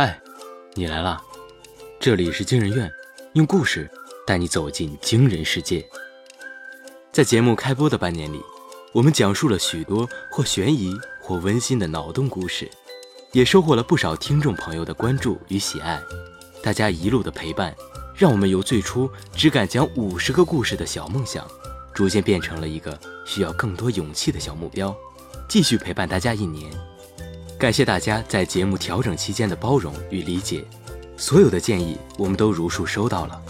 嗨，你来啦！这里是惊人院，用故事带你走进惊人世界。在节目开播的半年里，我们讲述了许多或悬疑或温馨的脑洞故事，也收获了不少听众朋友的关注与喜爱。大家一路的陪伴，让我们由最初只敢讲五十个故事的小梦想，逐渐变成了一个需要更多勇气的小目标，继续陪伴大家一年。感谢大家在节目调整期间的包容与理解，所有的建议我们都如数收到了。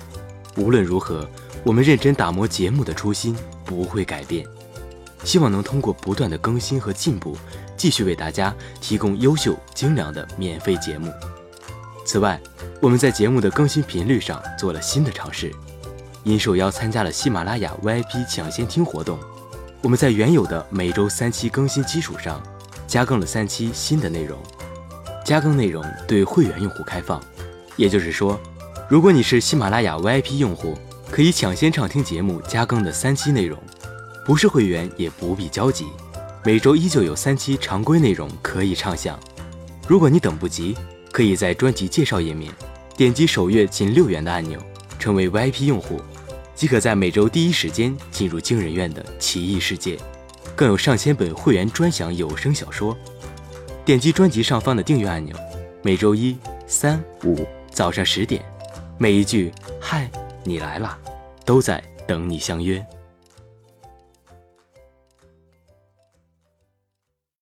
无论如何，我们认真打磨节目的初心不会改变，希望能通过不断的更新和进步，继续为大家提供优秀精良的免费节目。此外，我们在节目的更新频率上做了新的尝试，因受邀参加了喜马拉雅 VIP 抢先听活动，我们在原有的每周三期更新基础上。加更了三期新的内容，加更内容对会员用户开放，也就是说，如果你是喜马拉雅 VIP 用户，可以抢先畅听节目加更的三期内容；不是会员也不必焦急，每周依旧有三期常规内容可以畅享。如果你等不及，可以在专辑介绍页面点击首月仅六元的按钮，成为 VIP 用户，即可在每周第一时间进入惊人院的奇异世界。更有上千本会员专享有声小说，点击专辑上方的订阅按钮，每周一、三、五早上十点，每一句“嗨，你来啦”，都在等你相约。